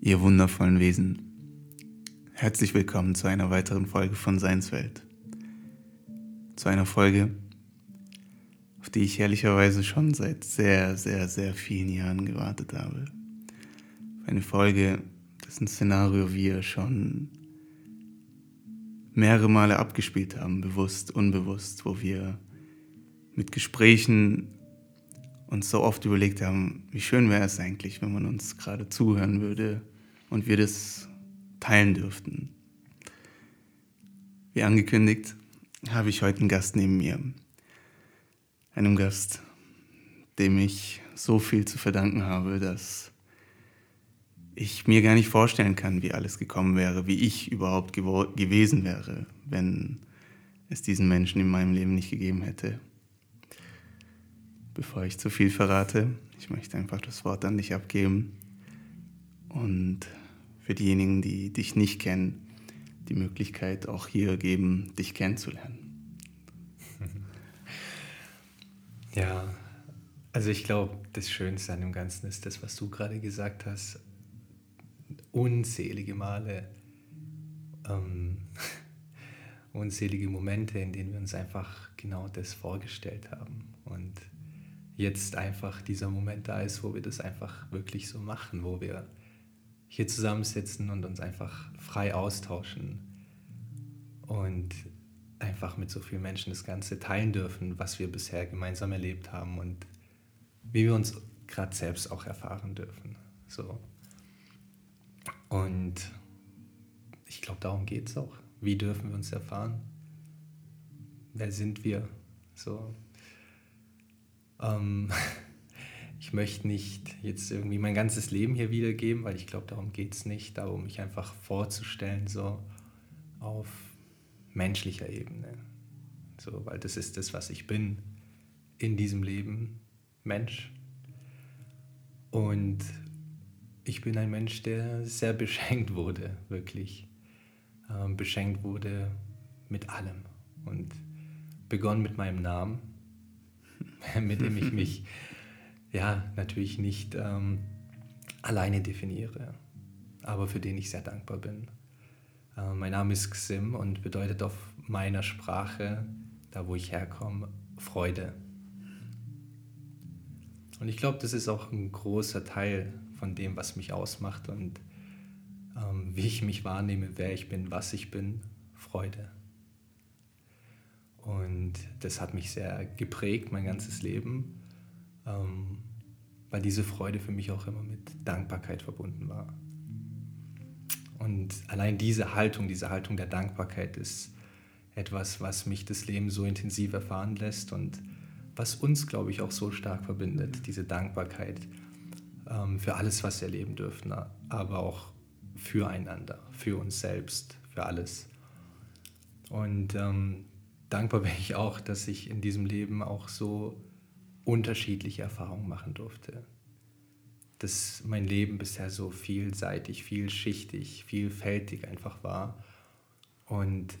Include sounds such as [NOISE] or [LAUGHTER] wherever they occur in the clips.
Ihr wundervollen Wesen. Herzlich willkommen zu einer weiteren Folge von Seinswelt. Zu einer Folge, auf die ich ehrlicherweise schon seit sehr, sehr, sehr vielen Jahren gewartet habe. Eine Folge, dessen Szenario wir schon mehrere Male abgespielt haben, bewusst, unbewusst, wo wir mit Gesprächen uns so oft überlegt haben, wie schön wäre es eigentlich, wenn man uns gerade zuhören würde und wir das teilen dürften. Wie angekündigt, habe ich heute einen Gast neben mir. Einem Gast, dem ich so viel zu verdanken habe, dass ich mir gar nicht vorstellen kann, wie alles gekommen wäre, wie ich überhaupt gewesen wäre, wenn es diesen Menschen in meinem Leben nicht gegeben hätte bevor ich zu viel verrate. Ich möchte einfach das Wort an dich abgeben und für diejenigen, die dich nicht kennen, die Möglichkeit auch hier geben, dich kennenzulernen. [LAUGHS] Ja, also ich glaube, das Schönste an dem Ganzen ist das, was du gerade gesagt hast. Unzählige Male, ähm, [LAUGHS] unzählige Momente, in denen wir uns einfach genau das vorgestellt haben. Und jetzt einfach dieser Moment da ist, wo wir das einfach wirklich so machen, wo wir hier zusammensitzen und uns einfach frei austauschen und einfach mit so vielen Menschen das Ganze teilen dürfen, was wir bisher gemeinsam erlebt haben und wie wir uns gerade selbst auch erfahren dürfen. So. Und ich glaube, darum geht es auch. Wie dürfen wir uns erfahren? Wer sind wir? So, ähm, [LAUGHS] ich möchte nicht jetzt irgendwie mein ganzes Leben hier wiedergeben, weil ich glaube, darum geht es nicht, darum mich einfach vorzustellen, so auf menschlicher Ebene. So, weil das ist das, was ich bin in diesem Leben, Mensch. Und ich bin ein Mensch, der sehr beschenkt wurde, wirklich. Ähm, beschenkt wurde mit allem. Und begonnen mit meinem Namen [LAUGHS] mit dem ich mich ja natürlich nicht ähm, alleine definiere, aber für den ich sehr dankbar bin. Äh, mein Name ist Xim und bedeutet auf meiner Sprache, da wo ich herkomme, Freude. Und ich glaube, das ist auch ein großer Teil von dem, was mich ausmacht und ähm, wie ich mich wahrnehme, wer ich bin, was ich bin, Freude. Und das hat mich sehr geprägt, mein ganzes Leben, ähm, weil diese Freude für mich auch immer mit Dankbarkeit verbunden war. Und allein diese Haltung, diese Haltung der Dankbarkeit ist etwas, was mich das Leben so intensiv erfahren lässt und was uns, glaube ich, auch so stark verbindet, diese Dankbarkeit ähm, für alles, was wir erleben dürfen, aber auch füreinander, für uns selbst, für alles. Und ähm, dankbar bin ich auch, dass ich in diesem Leben auch so unterschiedliche Erfahrungen machen durfte. Dass mein Leben bisher so vielseitig, vielschichtig, vielfältig einfach war und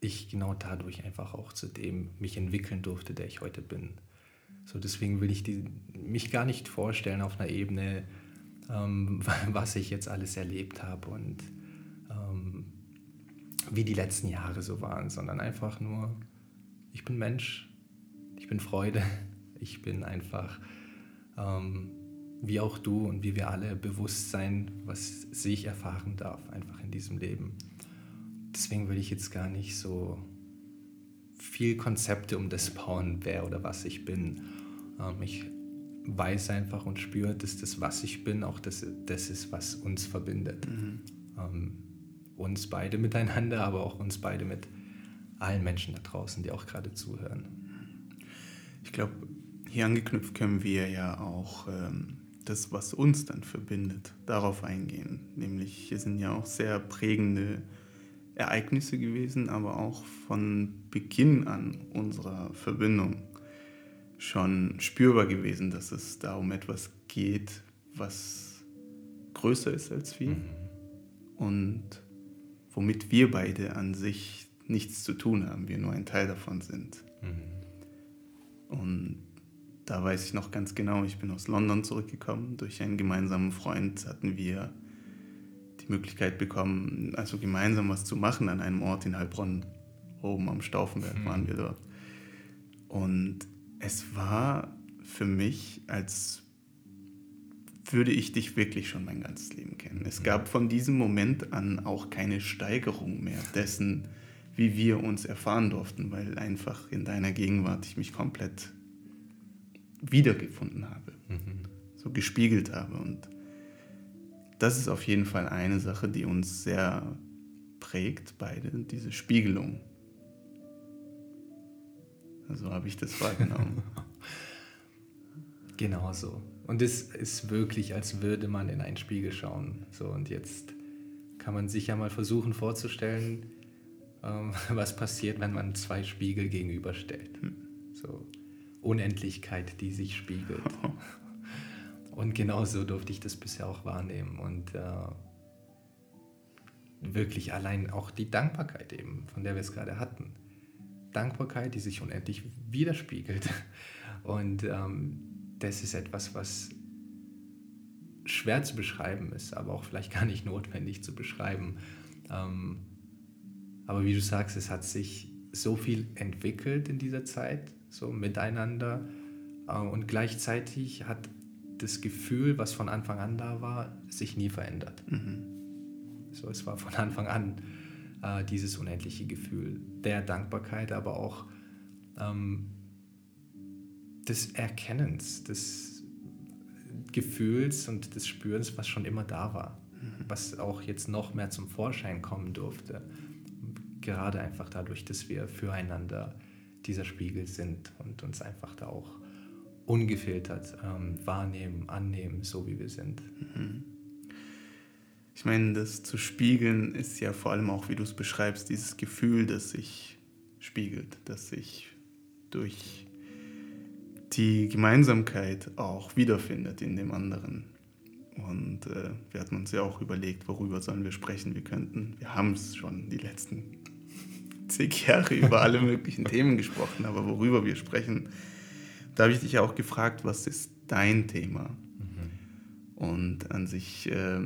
ich genau dadurch einfach auch zu dem mich entwickeln durfte, der ich heute bin. So deswegen will ich die, mich gar nicht vorstellen auf einer Ebene, ähm, [LAUGHS] was ich jetzt alles erlebt habe und wie die letzten Jahre so waren, sondern einfach nur, ich bin Mensch, ich bin Freude, [LAUGHS] ich bin einfach ähm, wie auch du und wie wir alle bewusst sein, was ich erfahren darf, einfach in diesem Leben. Deswegen will ich jetzt gar nicht so viel Konzepte um das bauen, wer oder was ich bin. Ähm, ich weiß einfach und spüre, dass das, was ich bin, auch das, das ist, was uns verbindet. Mhm. Ähm, uns beide miteinander, aber auch uns beide mit allen Menschen da draußen, die auch gerade zuhören. Ich glaube, hier angeknüpft können wir ja auch ähm, das, was uns dann verbindet, darauf eingehen. Nämlich, hier sind ja auch sehr prägende Ereignisse gewesen, aber auch von Beginn an unserer Verbindung schon spürbar gewesen, dass es da um etwas geht, was größer ist als wir. Mhm. Und womit wir beide an sich nichts zu tun haben, wir nur ein Teil davon sind. Mhm. Und da weiß ich noch ganz genau, ich bin aus London zurückgekommen. Durch einen gemeinsamen Freund hatten wir die Möglichkeit bekommen, also gemeinsam was zu machen an einem Ort in Heilbronn. Oben am Stauffenberg mhm. waren wir dort. Und es war für mich, als würde ich dich wirklich schon mein ganzes Leben kennen. Es gab von diesem Moment an auch keine Steigerung mehr dessen, wie wir uns erfahren durften, weil einfach in deiner Gegenwart ich mich komplett wiedergefunden habe, mhm. so gespiegelt habe. Und das ist auf jeden Fall eine Sache, die uns sehr prägt, beide, diese Spiegelung. Also habe ich das wahrgenommen. [LAUGHS] genau so. Und es ist wirklich, als würde man in einen Spiegel schauen. So, und jetzt kann man sich ja mal versuchen vorzustellen, ähm, [LAUGHS] was passiert, wenn man zwei Spiegel gegenüberstellt. Hm. So Unendlichkeit, die sich spiegelt. [LAUGHS] Und genauso durfte ich das bisher auch wahrnehmen. Und äh, wirklich allein auch die Dankbarkeit eben, von der wir es gerade hatten. Dankbarkeit, die sich unendlich widerspiegelt. [LAUGHS] Und ähm, das ist etwas, was schwer zu beschreiben ist, aber auch vielleicht gar nicht [LAUGHS] notwendig zu beschreiben. Ähm, aber wie du sagst, es hat sich so viel entwickelt in dieser Zeit, so miteinander. Äh, und gleichzeitig hat das Gefühl, was von Anfang an da war, sich nie verändert. Mhm. So, es war von Anfang an äh, dieses unendliche Gefühl der Dankbarkeit, aber auch ähm, des Erkennens, des Gefühls und des Spürens, was schon immer da war, mhm. was auch jetzt noch mehr zum Vorschein kommen durfte. Gerade einfach dadurch, dass wir füreinander dieser Spiegel sind und uns einfach da auch ungefiltert ähm, wahrnehmen, annehmen, so wie wir sind. Mhm. Ich meine, das zu spiegeln ist ja vor allem auch, wie du es beschreibst, dieses Gefühl, das sich spiegelt, das sich durch die Gemeinsamkeit auch wiederfindet in dem anderen. Und äh, wir hatten uns ja auch überlegt, worüber sollen wir sprechen. Wir könnten, wir haben es schon die letzten [LAUGHS] zig Jahre über alle möglichen Themen gesprochen, aber worüber wir sprechen, da habe ich dich auch gefragt, was ist dein Thema? Mhm. Und an sich äh,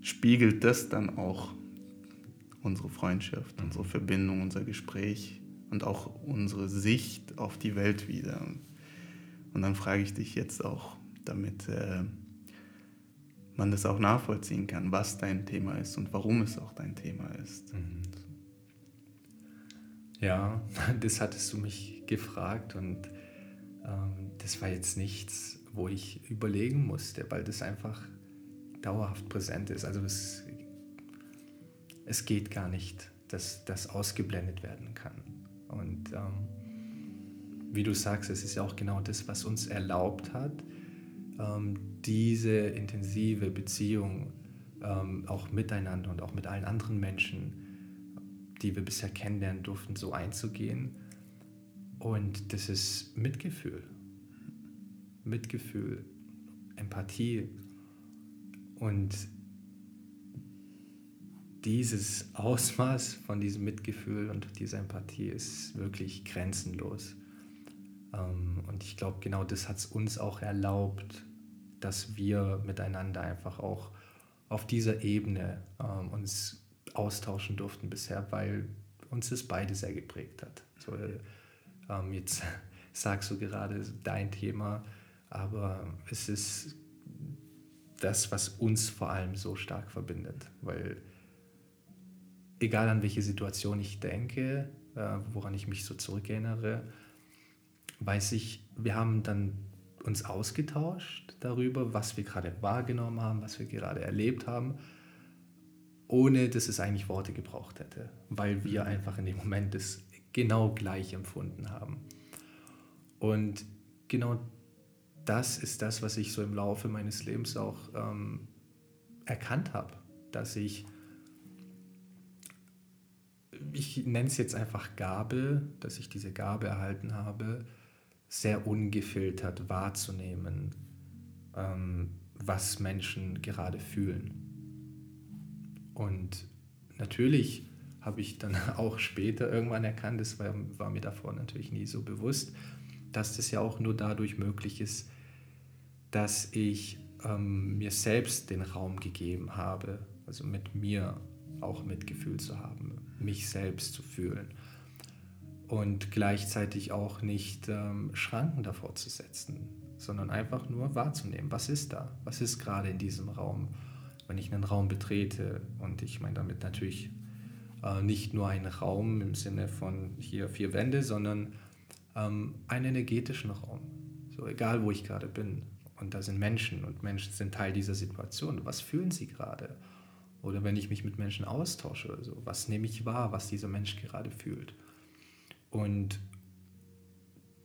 spiegelt das dann auch unsere Freundschaft, unsere mhm. Verbindung, unser Gespräch und auch unsere Sicht auf die Welt wieder. Und dann frage ich dich jetzt auch, damit äh, man das auch nachvollziehen kann, was dein Thema ist und warum es auch dein Thema ist. Mhm. Ja, [LAUGHS] das hattest du mich gefragt und ähm, das war jetzt nichts, wo ich überlegen musste, weil das einfach dauerhaft präsent ist. Also es, es geht gar nicht, dass das ausgeblendet werden kann. Und ähm, wie du sagst, es ist ja auch genau das, was uns erlaubt hat, ähm, diese intensive Beziehung ähm, auch miteinander und auch mit allen anderen Menschen die wir bisher kennenlernen durften, so einzugehen. Und das ist Mitgefühl. Mitgefühl, Empathie. Und dieses [LAUGHS] Ausmaß von diesem Mitgefühl und dieser Empathie ist wirklich grenzenlos. Ähm, und ich glaube, genau das hat es uns auch erlaubt, dass wir miteinander einfach auch auf dieser Ebene ähm, uns austauschen durften bisher, weil uns das beide sehr geprägt hat. So, ähm, jetzt [LAUGHS] sagst du gerade dein Thema, aber es ist das, was uns vor allem so stark verbindet, weil egal an welche Situation ich denke, äh, woran ich mich so zurückerinnere, weiß ich, wir haben dann uns ausgetauscht darüber, was wir gerade wahrgenommen haben, was wir gerade erlebt haben ohne dass es eigentlich Worte gebraucht hätte, weil wir mhm. einfach in dem Moment das genau gleich empfunden haben. Und genau das ist das, was ich so im Laufe meines Lebens auch ähm, erkannt habe, dass ich, ich nenne es jetzt einfach Gabe, dass ich diese Gabe erhalten habe, sehr ungefiltert wahrzunehmen, ähm, was Menschen gerade fühlen. Und natürlich habe ich dann [LAUGHS] auch später irgendwann erkannt, das war, war, mir davor natürlich nie so bewusst, dass das ja auch nur dadurch möglich ist, dass ich ähm, mir selbst den Raum gegeben habe, also mit mir auch Mitgefühl zu haben, mich selbst zu fühlen und gleichzeitig auch nicht ähm, Schranken davor zu setzen, sondern einfach nur wahrzunehmen, was ist da, was ist gerade in diesem Raum, wenn ich einen Raum betrete und ich meine damit natürlich äh, nicht nur einen Raum im Sinne von hier vier Wände, sondern ähm, einen energetischen Raum, so egal wo ich gerade bin. Und da sind Menschen und Menschen sind Teil dieser Situation. Was fühlen sie gerade? Oder wenn ich mich mit Menschen austausche oder so, was nehme ich wahr, was dieser Mensch gerade fühlt? Und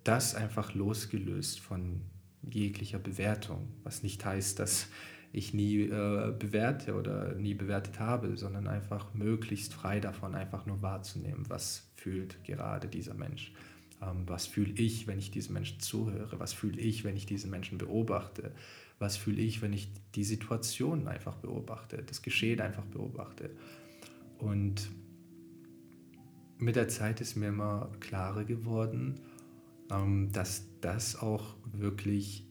das einfach losgelöst von jeglicher Bewertung, was nicht heißt, dass ich nie äh, bewerte oder nie bewertet habe, sondern einfach möglichst frei davon, einfach nur wahrzunehmen, was fühlt gerade dieser Mensch. Ähm, was fühle ich, wenn ich diesem Menschen zuhöre? Was fühle ich, wenn ich diesen Menschen beobachte? Was fühle ich, wenn ich die Situation einfach beobachte, das Geschehen einfach beobachte? Und mit der Zeit ist mir immer klarer geworden, ähm, dass das auch wirklich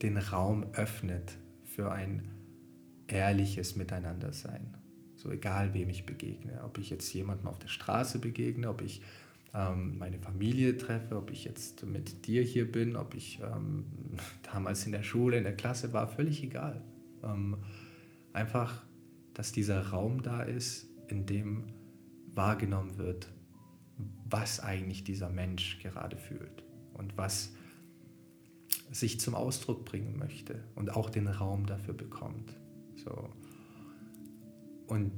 den Raum öffnet für ein ehrliches Miteinandersein. So egal, wem ich begegne. Ob ich jetzt jemandem auf der Straße begegne, ob ich meine Familie treffe, ob ich jetzt mit dir hier bin, ob ich ähm, [LAUGHS] damals in der Schule, in der Klasse war, völlig egal. Ähm, einfach, dass dieser Raum da ist, in dem wahrgenommen wird, was eigentlich dieser Mensch gerade fühlt und was sich zum Ausdruck bringen möchte und auch den Raum dafür bekommt. So. Und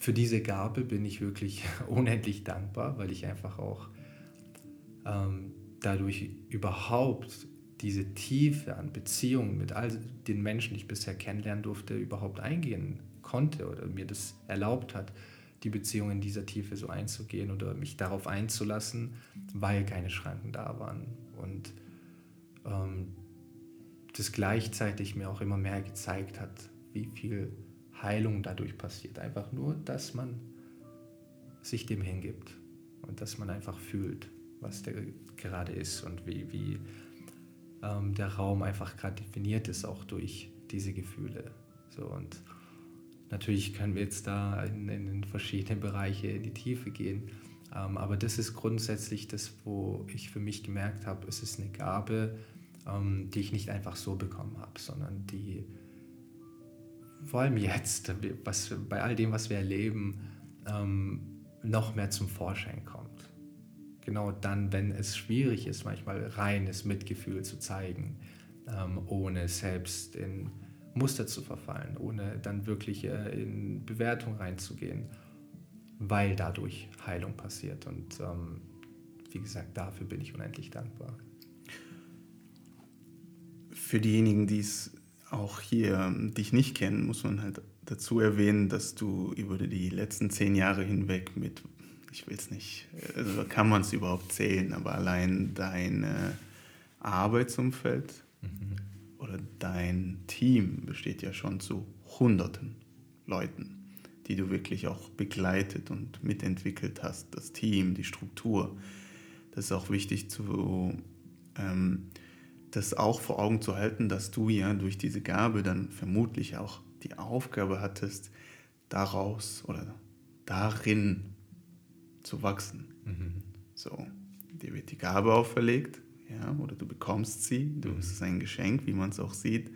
für diese Gabe bin ich wirklich [LAUGHS] unendlich dankbar, weil ich einfach auch ähm, dadurch überhaupt diese Tiefe an Beziehungen mit all den Menschen, die ich bisher kennenlernen durfte, überhaupt eingehen konnte oder mir das erlaubt hat, die Beziehung in dieser Tiefe so einzugehen oder mich darauf einzulassen, weil keine Schranken da waren. Und ähm, das gleichzeitig mir auch immer mehr gezeigt hat, wie viel Heilung dadurch passiert. Einfach nur, dass man sich dem hingibt und dass man einfach fühlt, was der gerade ist und wie, wie ähm, der Raum einfach gerade definiert ist, auch durch diese Gefühle. So, und natürlich können wir jetzt da in, in verschiedene Bereiche in die Tiefe gehen. Ähm, aber das ist grundsätzlich das, wo ich für mich gemerkt habe, es ist eine Gabe, ähm, die ich nicht einfach so bekommen habe, sondern die vor allem jetzt, was, bei all dem, was wir erleben, ähm, noch mehr zum Vorschein kommt. Genau dann, wenn es schwierig ist, manchmal reines Mitgefühl zu zeigen, ähm, ohne selbst in Muster zu verfallen, ohne dann wirklich äh, in Bewertung reinzugehen, weil dadurch Heilung passiert. Und ähm, wie gesagt, dafür bin ich unendlich dankbar. Für diejenigen, die es auch hier dich nicht kennen, muss man halt dazu erwähnen, dass du über die letzten zehn Jahre hinweg mit, ich will es nicht, also kann man es überhaupt zählen, aber allein dein äh, Arbeitsumfeld mhm. oder dein Team besteht ja schon zu Hunderten Leuten, die du wirklich auch begleitet und mitentwickelt hast, das Team, die Struktur. Das ist auch wichtig zu ähm, das auch vor Augen zu halten, dass du ja durch diese Gabe dann vermutlich auch die Aufgabe hattest, daraus oder darin zu wachsen. Mhm. So, dir wird die Gabe auferlegt, ja, oder du bekommst sie, du, mhm. es ist ein Geschenk, wie man es auch sieht.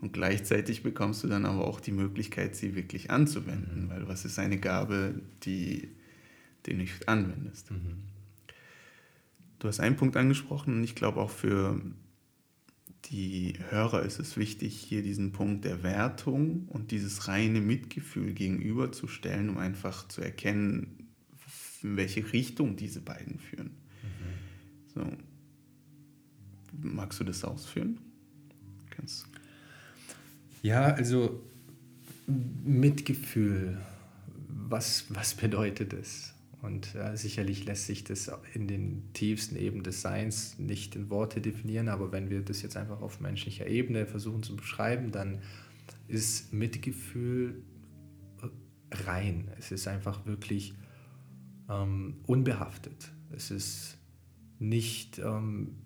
Und gleichzeitig bekommst du dann aber auch die Möglichkeit, sie wirklich anzuwenden, mhm. weil was ist eine Gabe, die du nicht anwendest? Mhm. Du hast einen Punkt angesprochen und ich glaube auch für die Hörer ist es wichtig, hier diesen Punkt der Wertung und dieses reine Mitgefühl gegenüberzustellen, um einfach zu erkennen, in welche Richtung diese beiden führen. Mhm. So. Magst du das ausführen? Kannst ja, also Mitgefühl, was, was bedeutet es? Und äh, sicherlich lässt sich das in den tiefsten Ebenen des Seins nicht in Worte definieren, aber wenn wir das jetzt einfach auf menschlicher Ebene versuchen zu beschreiben, dann ist Mitgefühl äh, rein. Es ist einfach wirklich ähm, unbehaftet. Es ist nicht ähm,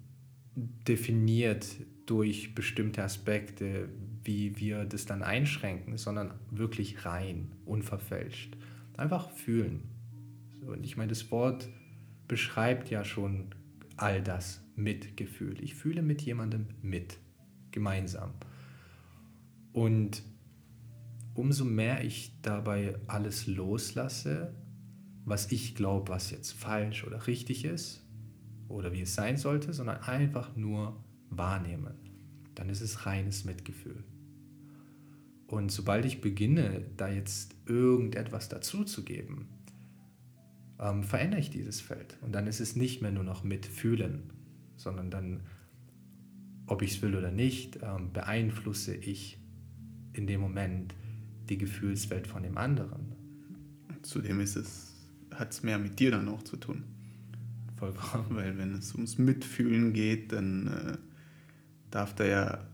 definiert durch bestimmte Aspekte, wie wir das dann einschränken, sondern wirklich rein, unverfälscht. Einfach fühlen. Und ich meine, das Wort beschreibt ja schon all das Mitgefühl. Ich fühle mit jemandem mit, gemeinsam. Und umso mehr ich dabei alles loslasse, was ich glaube, was jetzt falsch oder richtig ist oder wie es sein sollte, sondern einfach nur wahrnehmen, dann ist es reines Mitgefühl. Und sobald ich beginne, da jetzt irgendetwas dazuzugeben, ähm, verändere ich dieses Feld. Und dann ist es nicht mehr nur noch mitfühlen, sondern dann, ob ich es will oder nicht, ähm, beeinflusse ich in dem Moment die Gefühlswelt von dem anderen. Zudem ist es, hat es mehr mit dir dann auch zu tun. Vollkommen. [LAUGHS] Weil wenn es ums Mitfühlen geht, dann äh, darf da ja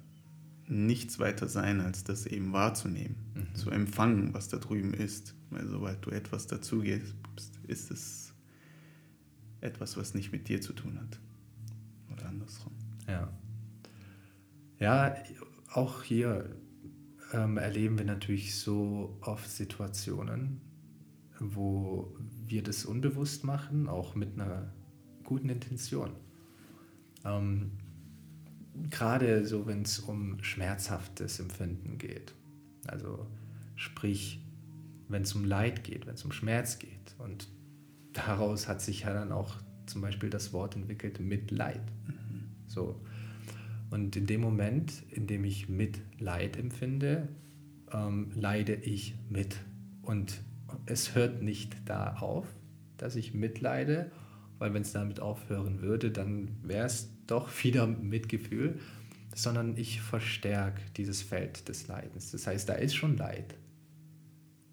nichts weiter sein, als das eben wahrzunehmen, mhm. zu empfangen, was da drüben ist. Weil sobald du etwas dazugehst, ist es etwas, was nicht mit dir zu tun hat. Oder andersrum. Ja. Ja, auch hier ähm, erleben wir natürlich so oft Situationen, wo wir das unbewusst machen, auch mit einer guten Intention. Ähm, Gerade so, wenn es um schmerzhaftes Empfinden geht. Also sprich, wenn es um Leid geht, wenn es um Schmerz geht. Und daraus hat sich ja dann auch zum Beispiel das Wort entwickelt, Mitleid. Mhm. So. Und in dem Moment, in dem ich Mitleid empfinde, ähm, leide ich mit. Und es hört nicht da auf, dass ich mitleide, weil wenn es damit aufhören würde, dann wäre es doch wieder Mitgefühl, sondern ich verstärke dieses Feld des Leidens. Das heißt, da ist schon Leid.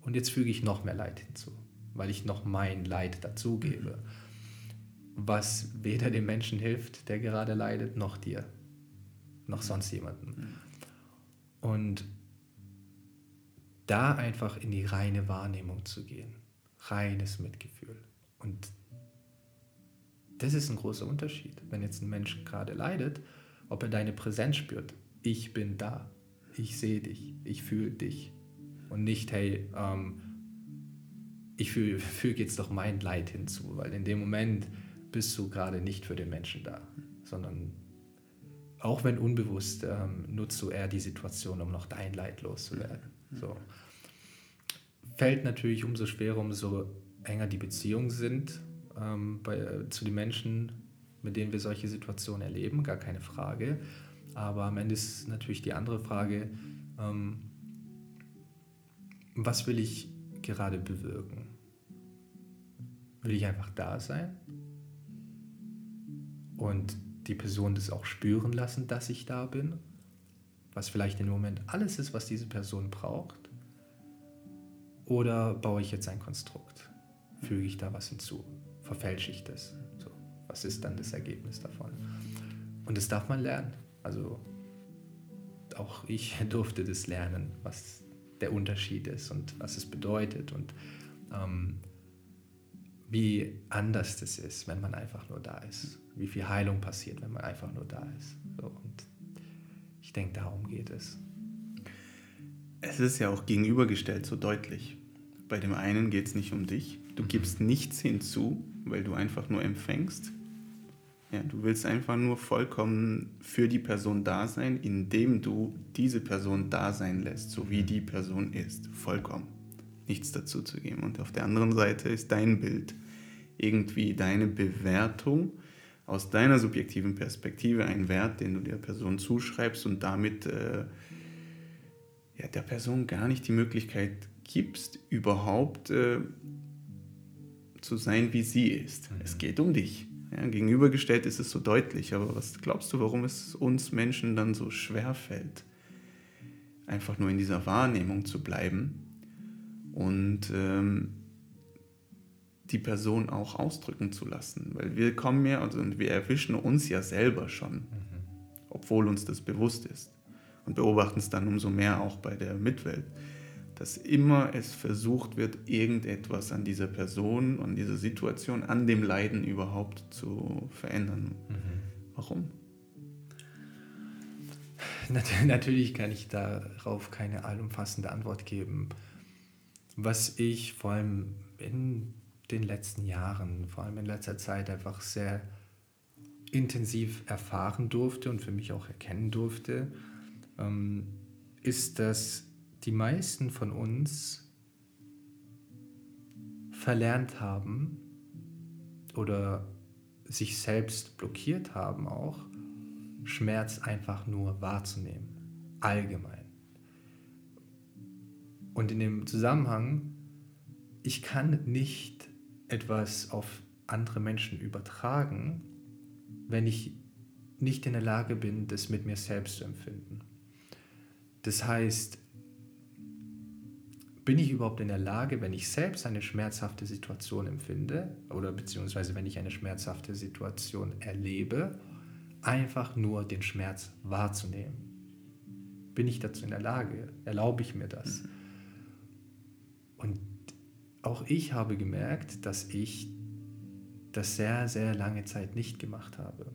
Und jetzt füge ich noch mehr Leid hinzu, weil ich noch mein Leid dazugebe, was weder dem Menschen hilft, der gerade leidet, noch dir noch sonst jemanden. Und da einfach in die reine Wahrnehmung zu gehen, reines Mitgefühl. Und das ist ein großer Unterschied, wenn jetzt ein Mensch gerade leidet, ob er deine Präsenz spürt. Ich bin da, ich sehe dich, ich fühle dich. Und nicht, hey, ähm, ich [LAUGHS] füge fühl jetzt doch mein Leid hinzu, weil in dem Moment bist du gerade nicht für den Menschen da, sondern auch wenn unbewusst, ähm, nutzt du eher die Situation, um noch dein Leid loszuwerden. Mhm. So. Fällt natürlich umso schwerer, umso enger die Beziehungen sind ähm, bei, äh, zu den Menschen, mit denen wir solche Situationen erleben, gar keine Frage. Aber am Ende ist natürlich die andere Frage, ähm, was will ich gerade bewirken? Will ich einfach da sein? Und die Person das auch spüren lassen, dass ich da bin, was vielleicht im Moment alles ist, was diese Person braucht? Oder baue ich jetzt ein Konstrukt? Füge ich da was hinzu? Verfälsche ich das? So, was ist dann das Ergebnis davon? Und das darf man lernen. Also auch ich [LAUGHS] durfte das lernen, was der Unterschied ist und was es bedeutet und ähm, wie anders das ist, wenn man einfach nur da ist wie viel Heilung passiert, wenn man einfach nur da ist. So, und ich denke, darum geht es. Es ist ja auch gegenübergestellt so deutlich. Bei dem einen geht es nicht um dich. Du mhm. gibst nichts hinzu, weil du einfach nur empfängst. Ja, du willst einfach nur vollkommen für die Person da sein, indem du diese Person da sein lässt, so wie mhm. die Person ist. Vollkommen. Nichts dazu zu geben. Und auf der anderen Seite ist dein Bild irgendwie deine Bewertung aus deiner subjektiven Perspektive einen Wert, den du der Person zuschreibst und damit äh, ja, der Person gar nicht die Möglichkeit gibst, überhaupt äh, zu sein, wie sie ist. Mhm. Es geht um dich. Ja, gegenübergestellt ist es so deutlich, aber was glaubst du, warum es uns Menschen dann so schwer fällt, einfach nur in dieser Wahrnehmung zu bleiben und ähm, die Person auch ausdrücken zu lassen. Weil wir kommen ja also, und wir erwischen uns ja selber schon, mhm. obwohl uns das bewusst ist. Und beobachten es dann umso mehr auch bei der Mitwelt, dass immer es versucht wird, irgendetwas an dieser Person, an dieser Situation, an dem Leiden überhaupt zu verändern. Mhm. Warum? [LAUGHS] natürlich kann ich darauf keine allumfassende Antwort geben. Was ich vor allem in den letzten Jahren, vor allem in letzter Zeit einfach sehr intensiv erfahren durfte und für mich auch erkennen durfte, ähm, ist, dass die meisten von uns verlernt haben oder sich selbst blockiert haben auch, Schmerz einfach nur wahrzunehmen, allgemein. Und in dem Zusammenhang, ich kann nicht etwas auf andere Menschen übertragen, wenn ich nicht in der Lage bin, das mit mir selbst zu empfinden. Das heißt, bin ich überhaupt in der Lage, wenn ich selbst eine schmerzhafte Situation empfinde oder beziehungsweise wenn ich eine schmerzhafte Situation erlebe, einfach nur den Schmerz wahrzunehmen? Bin ich dazu in der Lage? Erlaube ich mir das? Und auch ich habe gemerkt, dass ich das sehr, sehr lange Zeit nicht gemacht habe.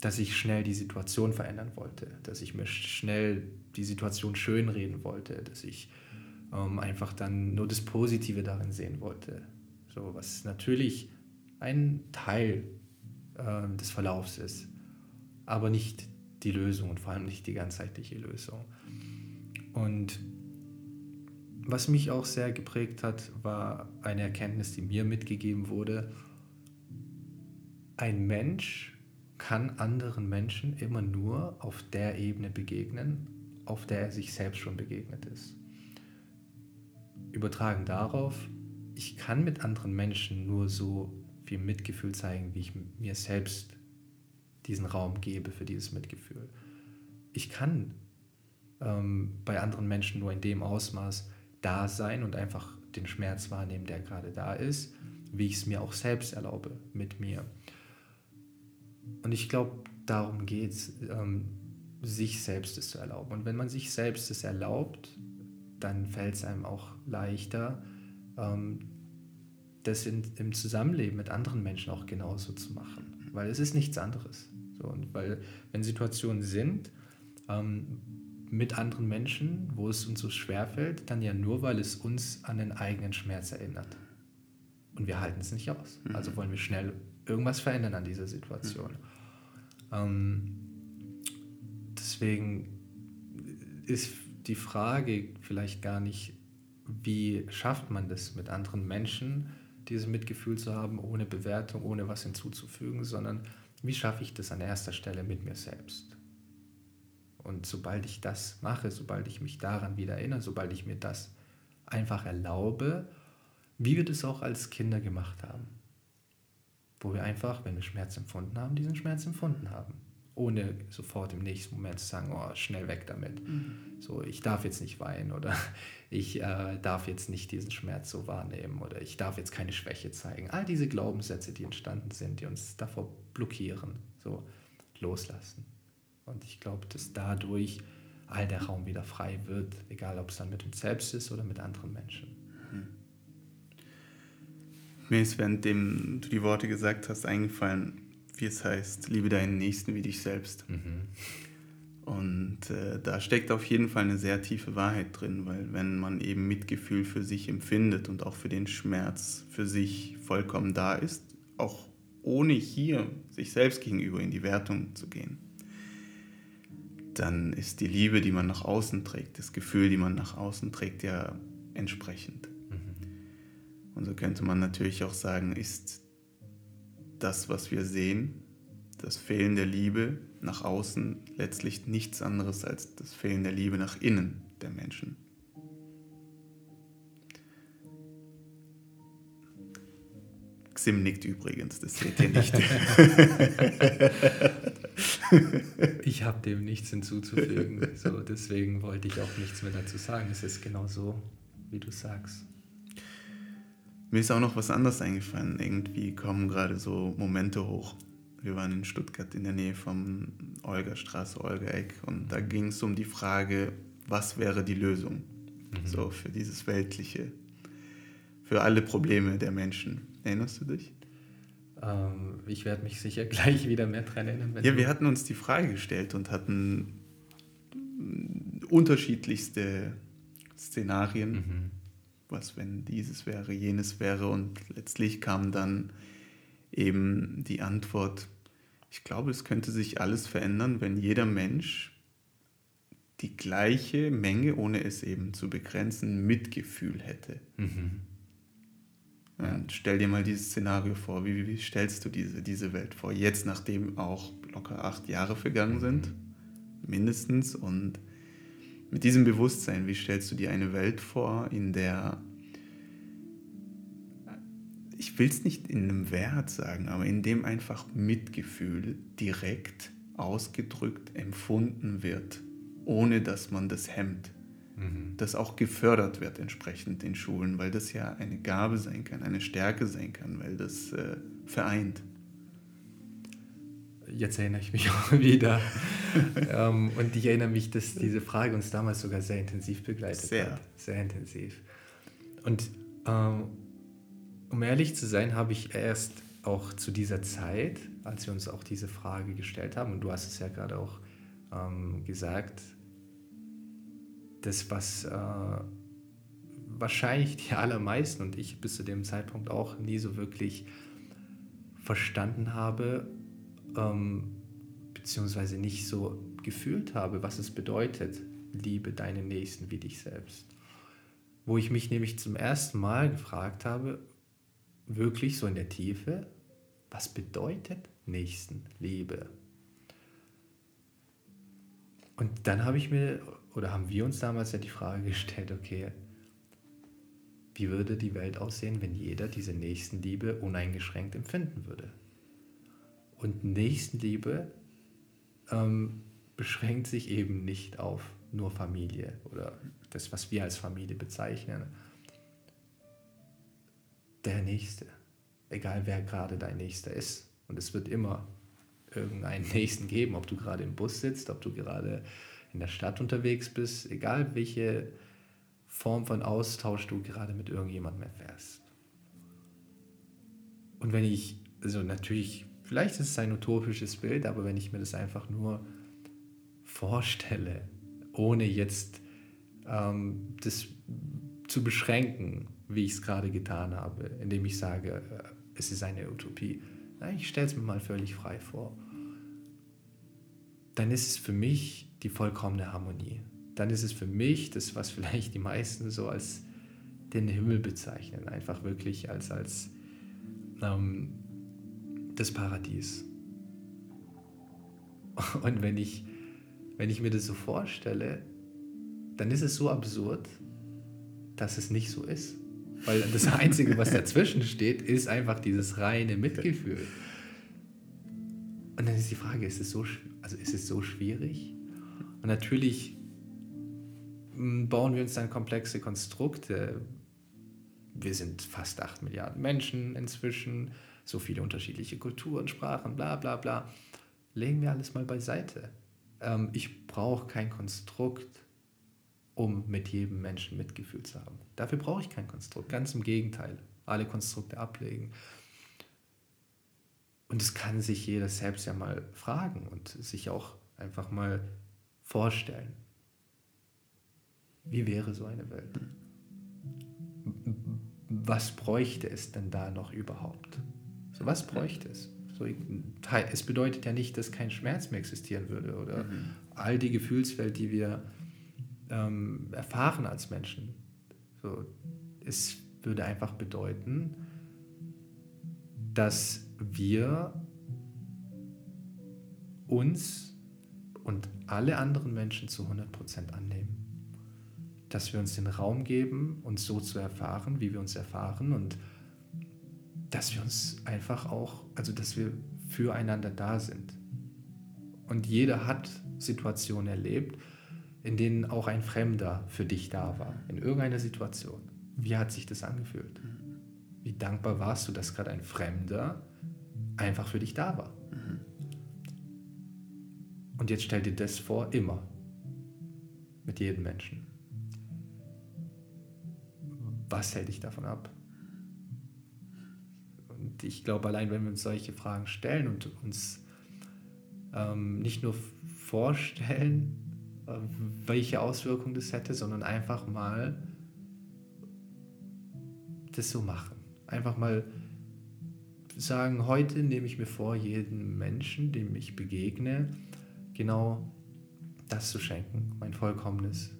Dass ich schnell die Situation verändern wollte, dass ich mir schnell die Situation schönreden wollte, dass ich ähm, einfach dann nur das Positive darin sehen wollte. So, was natürlich ein Teil äh, des Verlaufs ist, aber nicht die Lösung und vor allem nicht die ganzheitliche Lösung. Und was mich auch sehr geprägt hat, war eine Erkenntnis, die mir mitgegeben wurde. Ein Mensch kann anderen Menschen immer nur auf der Ebene begegnen, auf der er sich selbst schon begegnet ist übertragen darauf, ich kann mit anderen Menschen nur so viel Mitgefühl zeigen, wie ich mir selbst diesen Raum gebe für dieses Mitgefühl. Ich kann ähm, bei anderen Menschen nur in dem Ausmaß da sein und einfach den Schmerz wahrnehmen, der gerade da ist, wie ich es mir auch selbst erlaube mit mir. Und ich glaube, darum geht es, ähm, sich selbst es zu erlauben. Und wenn man sich selbst es erlaubt, dann fällt es einem auch leichter, ähm, das in, im Zusammenleben mit anderen Menschen auch genauso zu machen. Weil es ist nichts anderes. So, und weil, wenn Situationen sind, ähm, mit anderen Menschen, wo es uns so schwer fällt, dann ja nur, weil es uns an den eigenen Schmerz erinnert. Und wir halten es nicht aus. Mhm. Also wollen wir schnell irgendwas verändern an dieser Situation. Mhm. Ähm, deswegen ist die Frage vielleicht gar nicht, wie schafft man das mit anderen Menschen, dieses Mitgefühl zu haben, ohne Bewertung, ohne was hinzuzufügen, sondern wie schaffe ich das an erster Stelle mit mir selbst? Und sobald ich das mache, sobald ich mich daran wieder erinnere, sobald ich mir das einfach erlaube, wie wir das auch als Kinder gemacht haben, wo wir einfach, wenn wir Schmerz empfunden haben, diesen Schmerz empfunden haben ohne sofort im nächsten Moment zu sagen, oh, schnell weg damit. Mhm. So, ich darf jetzt nicht weinen oder [LAUGHS] ich äh, darf jetzt nicht diesen Schmerz so wahrnehmen oder ich darf jetzt keine Schwäche zeigen. All diese Glaubenssätze, die entstanden sind, die uns davor blockieren, so loslassen. Und ich glaube, dass dadurch all der Raum wieder frei wird, egal ob es dann mit uns selbst ist oder mit anderen Menschen. Mhm. Mir ist, währenddem du die Worte gesagt hast, eingefallen, wie es heißt, liebe deinen Nächsten wie dich selbst. Mhm. Und äh, da steckt auf jeden Fall eine sehr tiefe Wahrheit drin, weil wenn man eben Mitgefühl für sich empfindet und auch für den Schmerz für sich vollkommen da ist, auch ohne hier sich selbst gegenüber in die Wertung zu gehen, dann ist die Liebe, die man nach außen trägt, das Gefühl, die man nach außen trägt, ja entsprechend. Mhm. Und so könnte man natürlich auch sagen, ist das, was wir sehen, das Fehlen der Liebe nach außen, letztlich nichts anderes als das Fehlen der Liebe nach innen der Menschen. Xim nickt übrigens, das seht ihr nicht. [LAUGHS] ich habe dem nichts hinzuzufügen, so, deswegen wollte ich auch nichts mehr dazu sagen. Es ist genau so, wie du sagst. Mir ist auch noch was anderes eingefallen. Irgendwie kommen gerade so Momente hoch. Wir waren in Stuttgart in der Nähe vom Olga-Straße, Olga-Eck und da ging es um die Frage, was wäre die Lösung mhm. so für dieses Weltliche, für alle Probleme der Menschen. Erinnerst du dich? Ähm, ich werde mich sicher [LAUGHS] gleich wieder mehr dran erinnern. ja, wir hatten uns die Frage gestellt und hatten unterschiedlichste Szenarien, mhm. was wenn dieses wäre, jenes wäre und letztlich kam dann eben die Antwort, ich glaube, es könnte sich alles verändern, wenn jeder Mensch die gleiche Menge, ohne es eben zu begrenzen, Mitgefühl hätte. Mhm. Stell dir mal dieses Szenario vor. Wie, wie, stellst du diese, diese Welt vor? Jetzt, nachdem auch locker acht Jahre vergangen sind, mindestens. Und mit diesem Bewusstsein, wie stellst du dir eine Welt vor, in der, ich will es nicht in einem Wert sagen, aber in dem einfach Mitgefühl direkt ausgedrückt empfunden wird, ohne dass man das hemmt mhm. das auch gefördert wird entsprechend in Schulen, weil das ja eine Gabe sein kann, eine Stärke sein kann, weil das äh, vereint. Jetzt erinnere ich mich [LAUGHS] auch wieder. ähm, und ich erinnere mich, dass diese Frage uns damals sogar sehr intensiv begleitet sehr. hat. Sehr intensiv. Und ähm, um ehrlich zu sein, habe ich erst auch zu dieser Zeit, als wir uns auch diese Frage gestellt haben, und du hast es ja gerade auch ähm, gesagt, das, was äh, wahrscheinlich die [LAUGHS] allermeisten und ich bis zu dem Zeitpunkt auch nie so wirklich verstanden habe, ähm, beziehungsweise nicht so gefühlt habe, was es bedeutet, liebe deinen Nächsten wie dich selbst. Wo ich mich nämlich zum ersten Mal gefragt habe, wirklich so in der Tiefe, was bedeutet Nächstenliebe? Und dann habe ich mir oder haben wir uns damals ja die Frage [LAUGHS] gestellt, okay, wie würde die Welt aussehen, wenn jeder diese Nächstenliebe uneingeschränkt empfinden würde? Und Nächstenliebe ähm, beschränkt sich eben nicht auf nur Familie oder das, was wir als Familie bezeichnen. Der Nächste, egal wer gerade dein Nächster ist. Und es wird immer irgendeinen [LAUGHS] Nächsten geben, ob du gerade im Bus sitzt, ob du gerade in der Stadt unterwegs bist, egal welche Form von Austausch du gerade mit irgendjemandem erfährst. Und wenn ich, also natürlich, vielleicht ist es ein utopisches Bild, aber wenn ich mir das einfach nur vorstelle, ohne jetzt ähm, das zu beschränken, wie ich es gerade getan habe, indem ich sage, äh, es ist eine Utopie. Nein, ich stelle es mir mal völlig frei vor. Dann ist es für mich die vollkommene Harmonie. Dann ist es für mich das, was vielleicht die meisten so als den Himmel bezeichnen, einfach wirklich als, als ähm, das Paradies. [LAUGHS] Und wenn ich, wenn ich mir das so vorstelle, dann ist es so absurd, dass es nicht so ist. Weil das [LAUGHS] Einzige, was dazwischen steht, ist einfach dieses reine Mitgefühl. Und dann ist die Frage, ist es so, also ist es so schwierig? Und natürlich hm, bauen wir uns dann komplexe Konstrukte. Wir sind fast 8 Milliarden Menschen inzwischen, so viele unterschiedliche Kulturen, Sprachen, bla bla bla. Legen wir alles mal beiseite. Ähm, ich brauche kein Konstrukt, um mit jedem Menschen Mitgefühl zu haben. Dafür brauche ich kein Konstrukt. Ganz im Gegenteil. Alle Konstrukte ablegen. Und es kann sich jeder selbst ja mal fragen und sich auch einfach mal vorstellen. Wie wäre so eine Welt? Was bräuchte es denn da noch überhaupt? So, was bräuchte es? So, es bedeutet ja nicht, dass kein Schmerz mehr existieren würde oder mhm. all die Gefühlswelt, die wir ähm, erfahren als Menschen. So, es würde einfach bedeuten, dass wir uns und alle anderen Menschen zu 100% annehmen. Dass wir uns den Raum geben, uns so zu erfahren, wie wir uns erfahren und dass wir uns einfach auch, also dass wir füreinander da sind. Und jeder hat Situationen erlebt, in denen auch ein Fremder für dich da war, in irgendeiner Situation. Wie hat sich das angefühlt? Wie dankbar warst du, dass gerade ein Fremder einfach für dich da war? Und jetzt stell dir das vor, immer. Mit jedem Menschen. Was hält dich davon ab? Und ich glaube, allein wenn wir uns solche Fragen stellen und uns ähm, nicht nur vorstellen, äh, welche Auswirkungen das hätte, sondern einfach mal das so machen. Einfach mal sagen, heute nehme ich mir vor, jedem Menschen, dem ich begegne, genau das zu schenken, mein vollkommenes,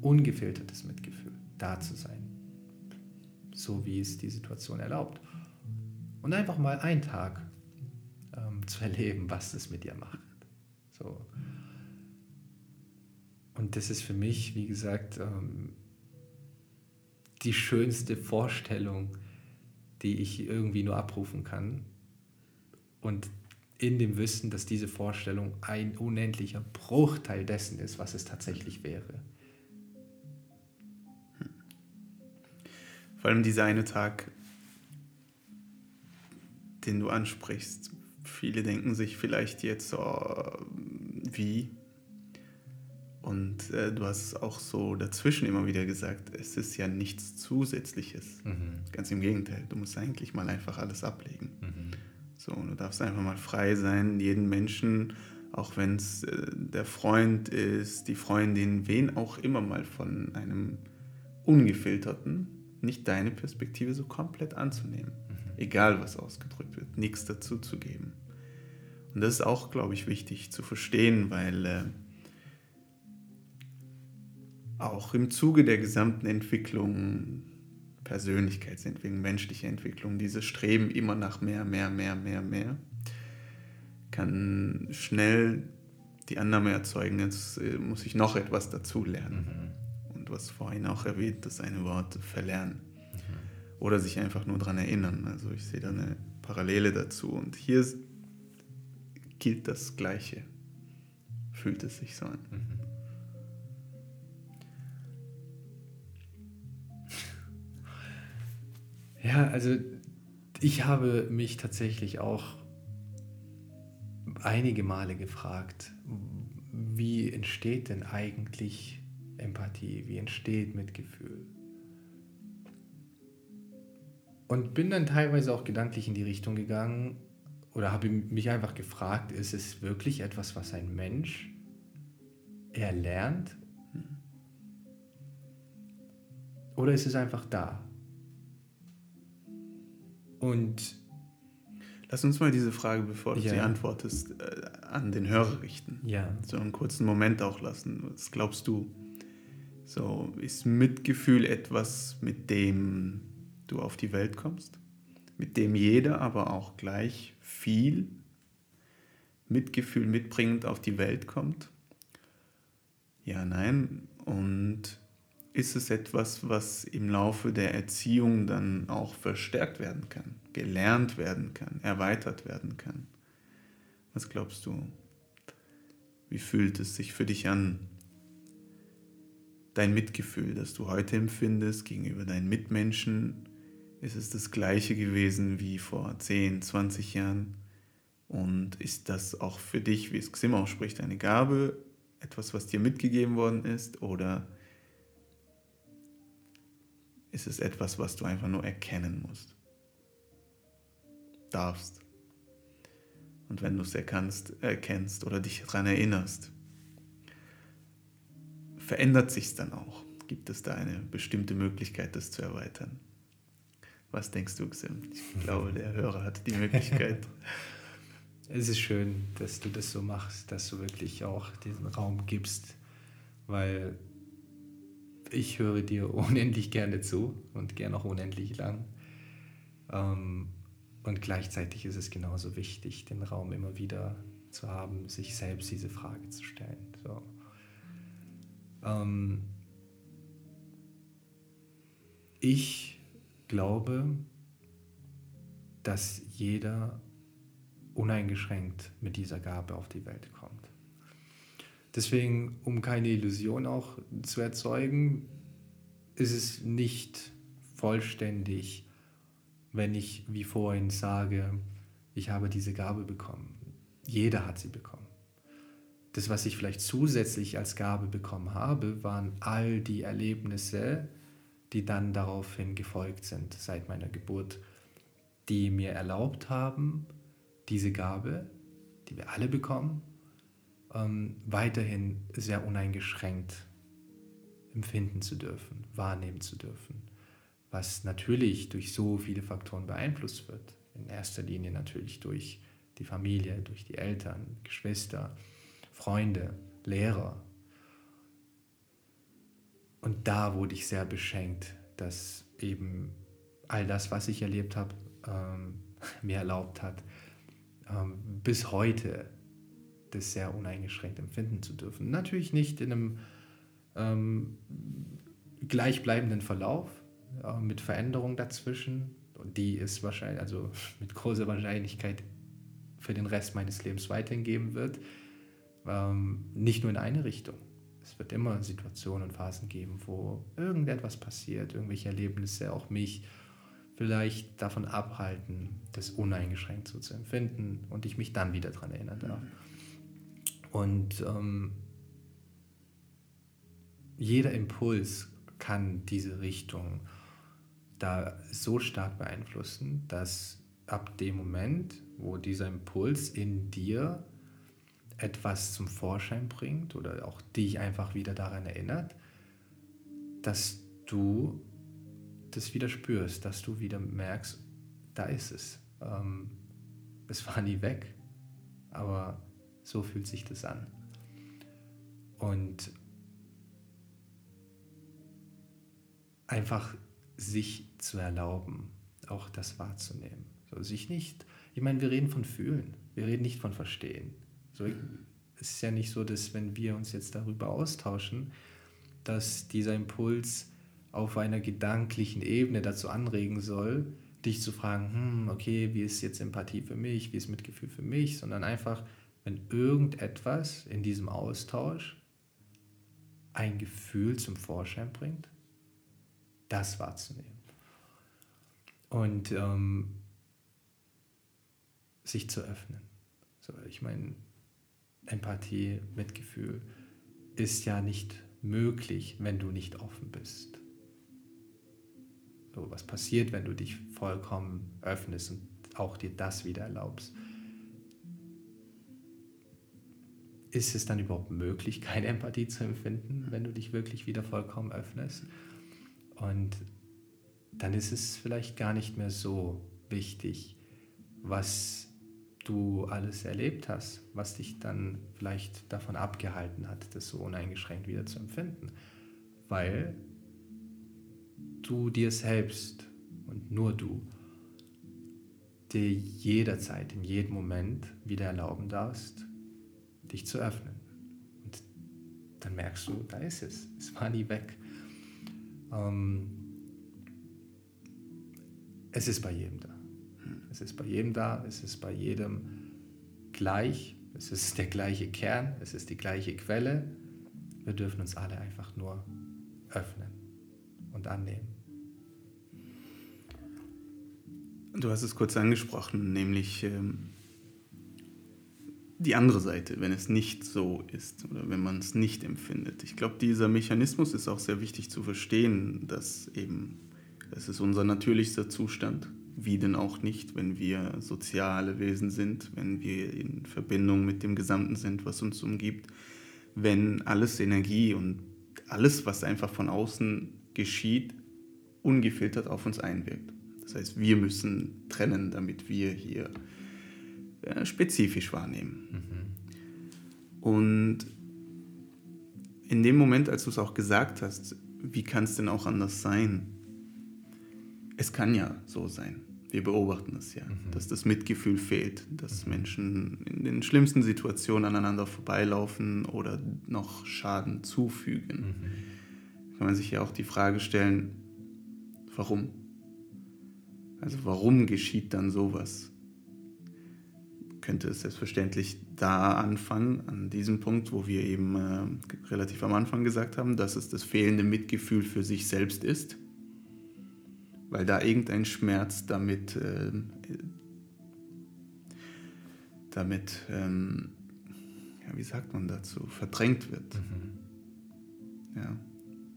ungefiltertes Mitgefühl, da zu sein, so wie es die Situation erlaubt. Und einfach mal einen Tag ähm, [LAUGHS] zu erleben, was das mit dir macht. So. Und das ist für mich, wie gesagt, ähm, die schönste Vorstellung, die ich irgendwie nur abrufen kann. Und in dem Wissen, dass diese Vorstellung ein unendlicher Bruchteil dessen ist, was es tatsächlich wäre. Vor allem dieser eine Tag, den du ansprichst. Viele denken sich vielleicht jetzt, oh, wie? Und äh, du hast auch so dazwischen immer wieder gesagt, es ist ja nichts Zusätzliches. Mhm. Ganz im Gegenteil, du musst eigentlich mal einfach alles ablegen. Mhm. So, du darfst einfach mal frei sein, jeden Menschen, auch wenn es äh, der Freund ist, die Freundin, wen auch immer mal von einem ungefilterten, nicht deine Perspektive so komplett anzunehmen. Mhm. Egal, was ausgedrückt wird, nichts dazu zu geben. Und das ist auch, glaube ich, wichtig zu verstehen, weil äh, auch im Zuge der gesamten Entwicklung, Persönlichkeitsentwicklung, menschliche Entwicklung, dieses Streben immer nach mehr, mehr, mehr, mehr, mehr, kann schnell die Annahme erzeugen, jetzt äh, muss ich noch etwas dazulernen. Mhm. Und was vorhin auch erwähnt, das eine Wort verlernen. Mhm. Oder sich einfach nur daran erinnern. Also ich sehe da eine Parallele dazu. Und hier gilt das Gleiche. Fühlt es sich so an. Mhm. Ja, also ich habe mich tatsächlich auch einige Male gefragt, wie entsteht denn eigentlich Empathie, wie entsteht Mitgefühl? Und bin dann teilweise auch gedanklich in die Richtung gegangen oder habe mich einfach gefragt, ist es wirklich etwas, was ein Mensch erlernt? Oder ist es einfach da? Und lass uns mal diese Frage, bevor du ja. sie antwortest, äh, an den Hörer richten. Ja. So einen kurzen Moment auch lassen. Was glaubst du? So, ist Mitgefühl etwas, mit dem du auf die Welt kommst? Mit dem jeder aber auch gleich viel Mitgefühl mitbringend auf die Welt kommt? Ja, nein. Und ist es etwas, was im Laufe der Erziehung dann auch verstärkt werden kann, gelernt werden kann, erweitert werden kann. Was glaubst du? Wie fühlt es sich für dich an? Dein Mitgefühl, das du heute empfindest gegenüber deinen Mitmenschen, ist es das gleiche gewesen wie vor 10, 20 Jahren? Und ist das auch für dich, wie es Xim ausspricht, eine Gabe, etwas, was dir mitgegeben worden ist? Oder ist es etwas, was du einfach nur erkennen musst. Darfst. Und wenn du es erkannst, erkennst oder dich daran erinnerst, verändert sich es dann auch. Gibt es da eine bestimmte Möglichkeit, das zu erweitern? Was denkst du, Xim? Ich [LAUGHS] glaube, der Hörer hat die Möglichkeit. [LAUGHS] es ist schön, dass du das so machst, dass du wirklich auch diesen Raum gibst, weil ich höre dir [LAUGHS] unendlich gerne zu und gerne auch unendlich lang. Ähm, und gleichzeitig ist es genauso wichtig, den Raum immer wieder zu haben, sich selbst diese Frage zu stellen. So. Ähm, ich glaube, dass jeder uneingeschränkt mit dieser Gabe auf die Welt kommt. Deswegen, um keine Illusion auch zu erzeugen, ist es nicht vollständig, wenn ich wie vorhin sage, ich habe diese Gabe bekommen. Jeder hat sie bekommen. Das, was ich vielleicht zusätzlich als Gabe bekommen habe, waren all die Erlebnisse, die dann daraufhin gefolgt sind seit meiner Geburt, die mir erlaubt haben, diese Gabe, die wir alle bekommen, ähm, weiterhin sehr uneingeschränkt empfinden zu dürfen, wahrnehmen zu dürfen, was natürlich durch so viele Faktoren beeinflusst wird. In erster Linie natürlich durch die Familie, durch die Eltern, Geschwister, Freunde, Lehrer. Und da wurde ich sehr beschenkt, dass eben all das, was ich erlebt habe, ähm, [LAUGHS] mir erlaubt hat, ähm, bis heute das sehr uneingeschränkt empfinden zu dürfen. Natürlich nicht in einem ähm, gleichbleibenden Verlauf, äh, mit Veränderung dazwischen. Die ist wahrscheinlich, also [LAUGHS] mit großer Wahrscheinlichkeit für den Rest meines Lebens weiterhin geben wird. Ähm, nicht nur in eine Richtung. Es wird immer Situationen und Phasen geben, wo irgendetwas passiert, irgendwelche Erlebnisse auch mich vielleicht davon abhalten, das uneingeschränkt so zu empfinden und ich mich dann wieder daran erinnern darf. Und ähm, jeder Impuls kann diese Richtung da so stark beeinflussen, dass ab dem Moment, wo dieser Impuls in dir etwas zum Vorschein bringt oder auch dich einfach wieder daran erinnert, dass du das wieder spürst, dass du wieder merkst, da ist es. Ähm, es war nie weg, aber so fühlt sich das an. Und einfach sich zu erlauben, auch das wahrzunehmen. So, sich nicht, ich meine, wir reden von fühlen, wir reden nicht von verstehen. So, es ist ja nicht so, dass wenn wir uns jetzt darüber austauschen, dass dieser Impuls auf einer gedanklichen Ebene dazu anregen soll, dich zu fragen, hm, okay, wie ist jetzt Empathie für mich, wie ist Mitgefühl für mich, sondern einfach, wenn irgendetwas in diesem Austausch ein Gefühl zum Vorschein bringt, das wahrzunehmen. Und ähm, sich zu öffnen. So, ich meine, Empathie, Mitgefühl ist ja nicht möglich, wenn du nicht offen bist. So, was passiert, wenn du dich vollkommen öffnest und auch dir das wieder erlaubst? Ist es dann überhaupt möglich, keine [LAUGHS] Empathie zu empfinden, wenn du dich wirklich wieder vollkommen öffnest? Und dann ist es vielleicht gar nicht mehr so wichtig, was du alles erlebt hast, was dich dann vielleicht davon abgehalten hat, das so uneingeschränkt wieder zu empfinden. Weil du dir selbst und nur du dir jederzeit, in jedem Moment wieder erlauben darfst, dich zu öffnen. Und dann merkst du, da ist es. Es war nie weg. Ähm, es ist bei jedem da. Es ist bei jedem da, es ist bei jedem gleich, es ist der gleiche Kern, es ist die gleiche Quelle. Wir dürfen uns alle einfach nur öffnen und annehmen. Du hast es kurz angesprochen, nämlich ähm, die andere Seite, wenn es nicht so ist oder wenn man es nicht empfindet. Ich glaube, dieser Mechanismus ist auch sehr wichtig zu verstehen, dass eben es ist unser natürlichster Zustand, wie denn auch nicht, wenn wir soziale Wesen sind, wenn wir in Verbindung mit dem Gesamten sind, was uns umgibt, wenn alles Energie und alles, was einfach von außen geschieht, ungefiltert auf uns einwirkt. Das heißt, wir müssen trennen, damit wir hier äh, spezifisch wahrnehmen. Mhm. Und in dem Moment, als du es auch gesagt hast, wie kann es denn auch anders sein? Es kann ja so sein. Wir beobachten es ja, mhm. dass das Mitgefühl fehlt, dass mhm. Menschen in den schlimmsten Situationen aneinander vorbeilaufen oder noch Schaden zufügen. Mhm. Kann man sich ja auch die Frage stellen, warum? Also warum geschieht dann sowas? Könnte es selbstverständlich da anfangen, an diesem Punkt, wo wir eben äh, relativ am Anfang gesagt haben, dass es das fehlende Mitgefühl für sich selbst ist, weil da irgendein Schmerz damit, äh, damit ähm, ja, wie sagt man dazu, verdrängt wird, mhm. ja,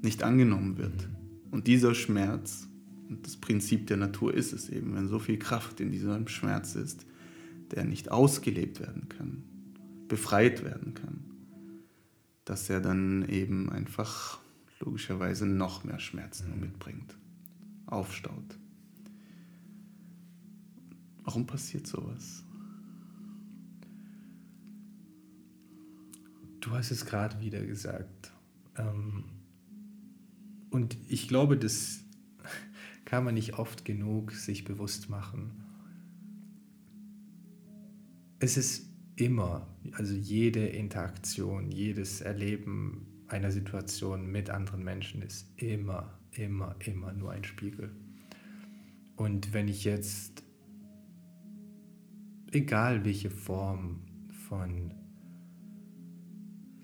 nicht angenommen wird. Mhm. Und dieser Schmerz, und das Prinzip der Natur ist es eben, wenn so viel Kraft in diesem Schmerz ist, der nicht ausgelebt werden kann, befreit werden kann, dass er dann eben einfach logischerweise noch mehr Schmerzen mhm. mitbringt, aufstaut. Warum passiert sowas? Du hast es gerade wieder gesagt. Ähm, und ich glaube, das [LAUGHS] kann man nicht oft genug sich bewusst machen. Es ist immer, also jede Interaktion, jedes Erleben einer Situation mit anderen Menschen ist immer, immer, immer nur ein Spiegel. Und wenn ich jetzt, egal welche Form von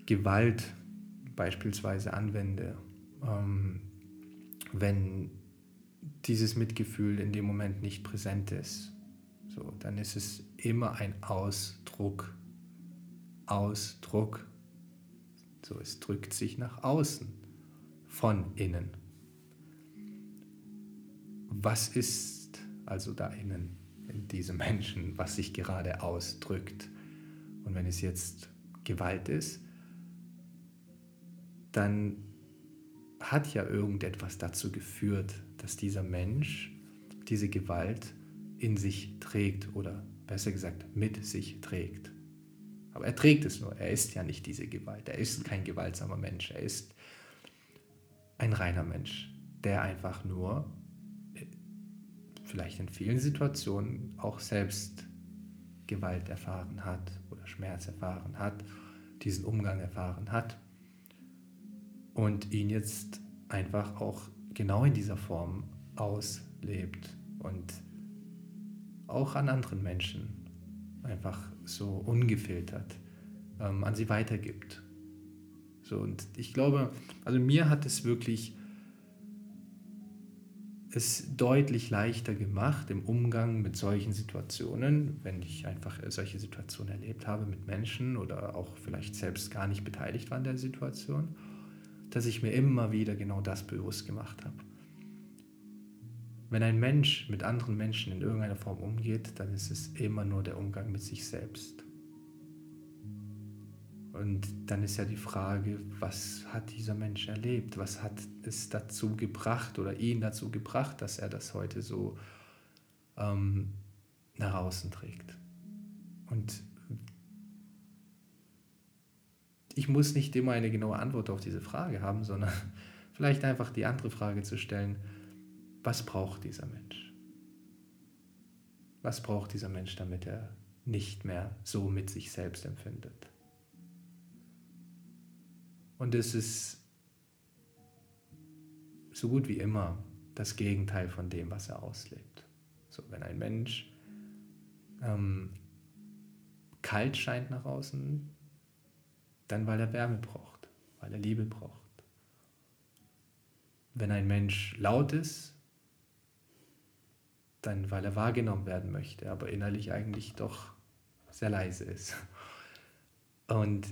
Gewalt beispielsweise anwende, ähm, wenn dieses Mitgefühl in dem Moment nicht präsent ist, so, dann ist es immer ein Ausdruck. Ausdruck. So, es drückt sich nach außen, von innen. Was ist also da innen in diesem Menschen, was sich gerade ausdrückt? Und wenn es jetzt Gewalt ist, dann hat ja irgendetwas dazu geführt, dass dieser Mensch diese Gewalt in sich trägt oder besser gesagt mit sich trägt. Aber er trägt es nur, er ist ja nicht diese Gewalt, er ist kein gewaltsamer Mensch, er ist ein reiner Mensch, der einfach nur äh, vielleicht in vielen Situationen auch selbst Gewalt erfahren hat oder Schmerz erfahren hat, diesen Umgang erfahren hat und ihn jetzt einfach auch genau in dieser Form auslebt und auch an anderen Menschen einfach so ungefiltert ähm, an sie weitergibt. So, und ich glaube, also mir hat es wirklich es deutlich leichter gemacht im Umgang mit solchen Situationen, wenn ich einfach solche Situationen erlebt habe mit Menschen oder auch vielleicht selbst gar nicht beteiligt war an der Situation dass ich mir immer wieder genau das bewusst gemacht habe. Wenn ein Mensch mit anderen Menschen in irgendeiner Form umgeht, dann ist es immer nur der Umgang mit sich selbst. Und dann ist ja die Frage, was hat dieser Mensch erlebt? Was hat es dazu gebracht oder ihn dazu gebracht, dass er das heute so ähm, nach außen trägt? Und ich muss nicht immer eine genaue Antwort auf diese Frage haben, sondern [LAUGHS] vielleicht einfach die andere Frage zu stellen, was braucht dieser Mensch? Was braucht dieser Mensch, damit er nicht mehr so mit sich selbst empfindet? Und es ist so gut wie immer das Gegenteil von dem, was er auslebt. So, wenn ein Mensch ähm, kalt scheint nach außen, dann, weil er Wärme braucht, weil er Liebe braucht. Wenn ein Mensch laut ist, dann, weil er wahrgenommen werden möchte, aber innerlich eigentlich doch sehr leise ist. Und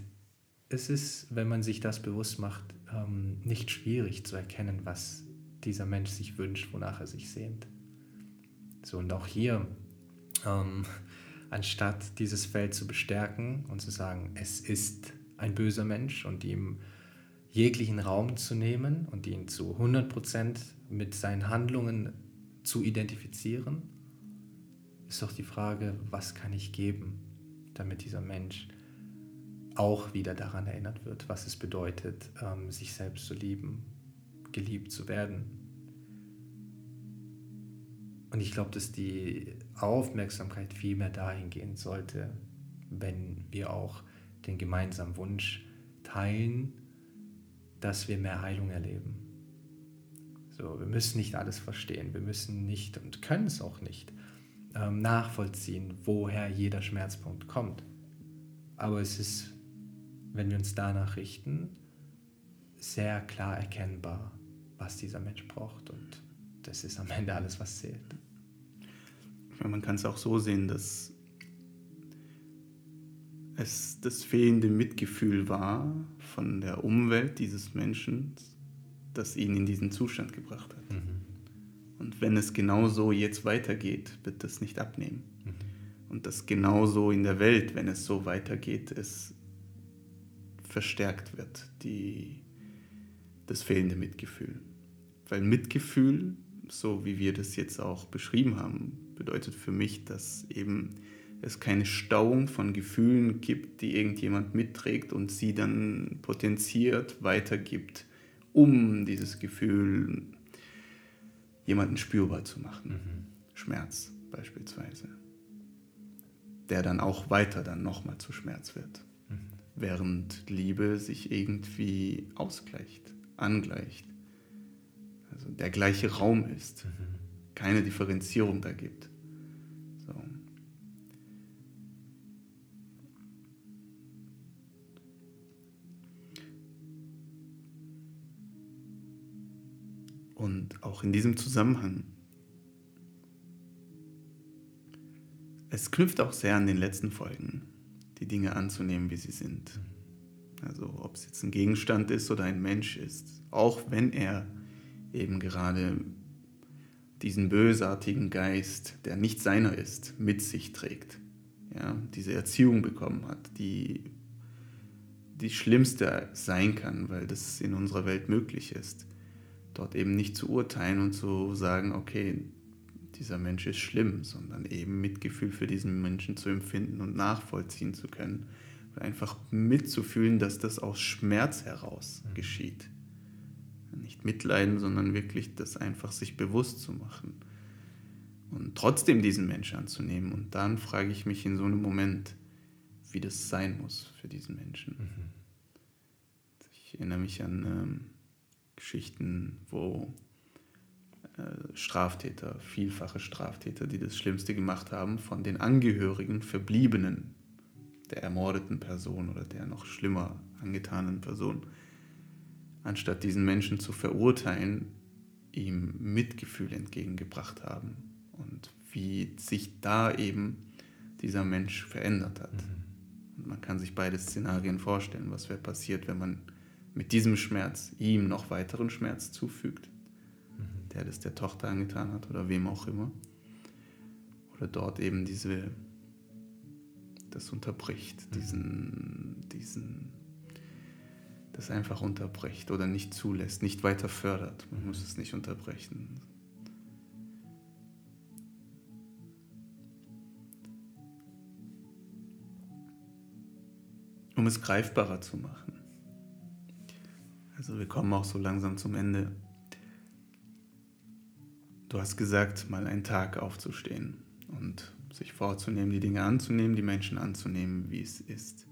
es ist, wenn man sich das bewusst macht, ähm, nicht schwierig zu erkennen, was dieser Mensch sich wünscht, wonach er sich sehnt. So, und auch hier, ähm, anstatt dieses Feld zu bestärken und zu sagen, es ist ein böser Mensch und ihm jeglichen Raum zu nehmen und ihn zu 100% mit seinen Handlungen zu identifizieren, ist doch die Frage, was kann ich geben, damit dieser Mensch auch wieder daran erinnert wird, was es bedeutet, ähm, sich selbst zu lieben, geliebt zu werden. Und ich glaube, dass die Aufmerksamkeit viel mehr dahin gehen sollte, wenn wir auch den gemeinsamen Wunsch teilen, dass wir mehr Heilung erleben. So, wir müssen nicht alles verstehen, wir müssen nicht und können es auch nicht ähm, nachvollziehen, woher jeder Schmerzpunkt kommt. Aber es ist, wenn wir uns danach richten, sehr klar erkennbar, was dieser Mensch braucht und das ist am Ende alles, was zählt. Man kann es auch so sehen, dass es das fehlende Mitgefühl war von der Umwelt dieses Menschen, das ihn in diesen Zustand gebracht hat. Mhm. Und wenn es genauso jetzt weitergeht, wird das nicht abnehmen. Mhm. Und das genauso in der Welt, wenn es so weitergeht, es verstärkt wird, die, das fehlende Mitgefühl. Weil Mitgefühl, so wie wir das jetzt auch beschrieben haben, bedeutet für mich, dass eben es keine Stauung von Gefühlen gibt, die irgendjemand mitträgt und sie dann potenziert weitergibt, um dieses Gefühl jemanden spürbar zu machen. Mhm. Schmerz beispielsweise. Der dann auch weiter dann nochmal zu Schmerz wird. Mhm. Während Liebe sich irgendwie ausgleicht, angleicht. Also der gleiche Raum ist. Mhm. Keine Differenzierung da gibt. Und auch in diesem Zusammenhang, es knüpft auch sehr an den letzten Folgen, die Dinge anzunehmen, wie sie sind. Also ob es jetzt ein Gegenstand ist oder ein Mensch ist, auch wenn er eben gerade diesen bösartigen Geist, der nicht seiner ist, mit sich trägt. Ja, diese Erziehung bekommen hat, die die schlimmste sein kann, weil das in unserer Welt möglich ist dort eben nicht zu urteilen und zu sagen, okay, dieser Mensch ist schlimm, sondern eben Mitgefühl für diesen Menschen zu empfinden und nachvollziehen zu können. Und einfach mitzufühlen, dass das aus Schmerz heraus mhm. geschieht. Nicht mitleiden, sondern wirklich das einfach sich bewusst zu machen. Und trotzdem diesen Menschen anzunehmen. Und dann frage ich mich in so einem Moment, wie das sein muss für diesen Menschen. Mhm. Ich erinnere mich an ähm, Geschichten, wo äh, Straftäter, vielfache Straftäter, die das Schlimmste gemacht haben, von den Angehörigen, Verbliebenen der ermordeten Person oder der noch schlimmer angetanen Person, anstatt diesen Menschen zu verurteilen, ihm Mitgefühl entgegengebracht haben und wie sich da eben dieser Mensch verändert hat. Mhm. Und man kann sich beide Szenarien vorstellen, was wäre passiert, wenn man mit diesem Schmerz ihm noch weiteren Schmerz zufügt, mhm. der das der Tochter angetan hat oder wem auch immer. Oder dort eben diese, das unterbricht, mhm. diesen, diesen, das einfach unterbricht oder nicht zulässt, nicht weiter fördert. Man muss es nicht unterbrechen. Um es greifbarer zu machen. Also wir kommen auch so langsam zum Ende. Du hast gesagt, mal einen Tag aufzustehen und sich vorzunehmen, die Dinge anzunehmen, die Menschen anzunehmen, wie es ist.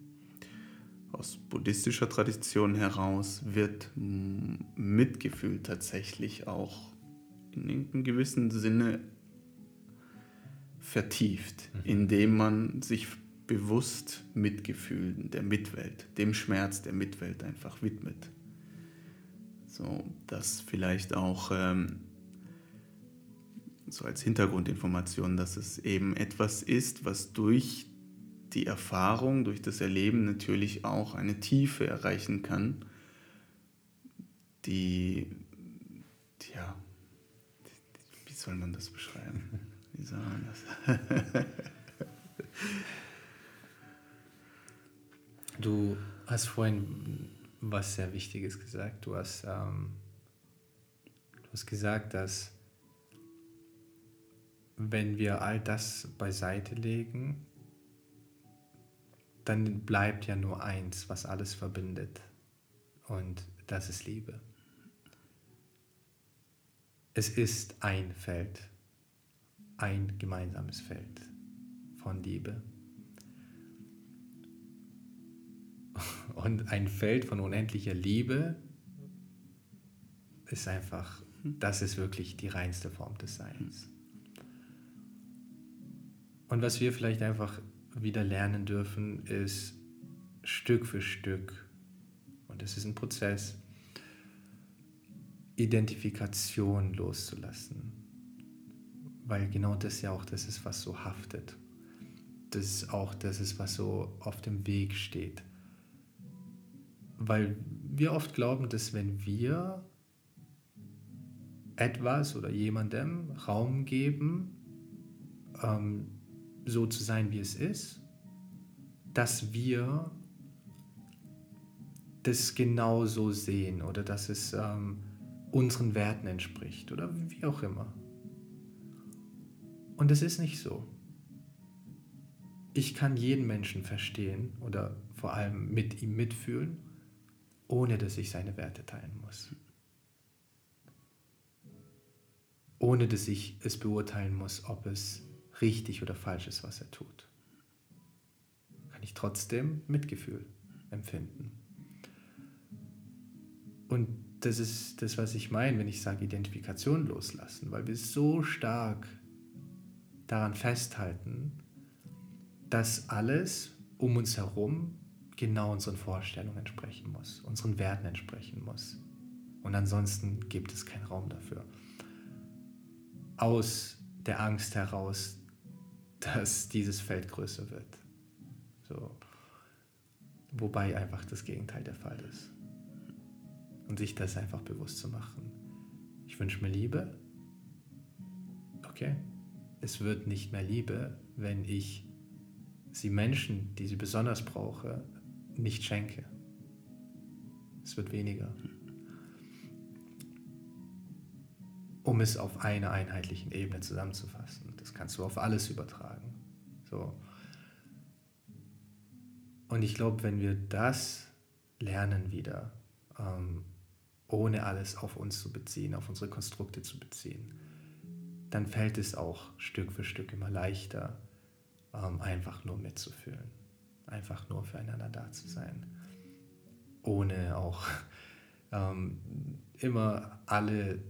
Aus buddhistischer Tradition heraus wird Mitgefühl tatsächlich auch in irgendeinem gewissen Sinne vertieft, mhm. indem man sich bewusst Mitgefühl der Mitwelt, dem Schmerz der Mitwelt einfach widmet. So, dass vielleicht auch ähm, so als Hintergrundinformation, dass es eben etwas ist, was durch die Erfahrung, durch das Erleben natürlich auch eine Tiefe erreichen kann, die, ja, wie soll man das beschreiben? Wie soll man das? du hast vorhin was sehr Wichtiges gesagt. Du hast, ähm, du hast gesagt, dass wenn wir all das beiseite legen, dann bleibt ja nur eins, was alles verbindet. Und das ist Liebe. Es ist ein Feld, ein gemeinsames Feld von Liebe. Und ein Feld von unendlicher Liebe ist einfach, das ist wirklich die reinste Form des Seins. Und was wir vielleicht einfach wieder lernen dürfen, ist Stück für Stück, und es ist ein Prozess, Identifikation loszulassen. Weil genau das ja auch das ist, was so haftet. Das ist auch das ist, was so auf dem Weg steht. Weil wir oft glauben, dass wenn wir etwas oder jemandem Raum geben, ähm, so zu sein, wie es ist, dass wir das genau so sehen oder dass es ähm, unseren Werten entspricht oder wie auch immer. Und es ist nicht so. Ich kann jeden Menschen verstehen oder vor allem mit ihm mitfühlen, ohne dass ich seine Werte teilen muss. Ohne dass ich es beurteilen muss, ob es richtig oder falsch ist, was er tut. Kann ich trotzdem Mitgefühl empfinden. Und das ist das, was ich meine, wenn ich sage Identifikation loslassen, weil wir so stark daran festhalten, dass alles um uns herum genau unseren Vorstellungen entsprechen muss, unseren Werten entsprechen muss. Und ansonsten gibt es keinen Raum dafür. Aus der Angst heraus, [LAUGHS] dass dieses Feld größer wird. So. Wobei einfach das Gegenteil der Fall ist. Und sich das einfach bewusst zu machen. Ich wünsche mir Liebe. Okay. Es wird nicht mehr Liebe, wenn ich sie Menschen, die sie besonders brauche, nicht schenke. Es wird weniger. Um es auf einer einheitlichen Ebene zusammenzufassen. Das kannst du auf alles übertragen. So. Und ich glaube, wenn wir das lernen wieder, ähm, ohne alles auf uns zu beziehen, auf unsere Konstrukte zu beziehen, dann fällt es auch Stück für Stück immer leichter, ähm, einfach nur mitzufühlen, einfach nur füreinander da zu sein, ohne auch ähm, immer alle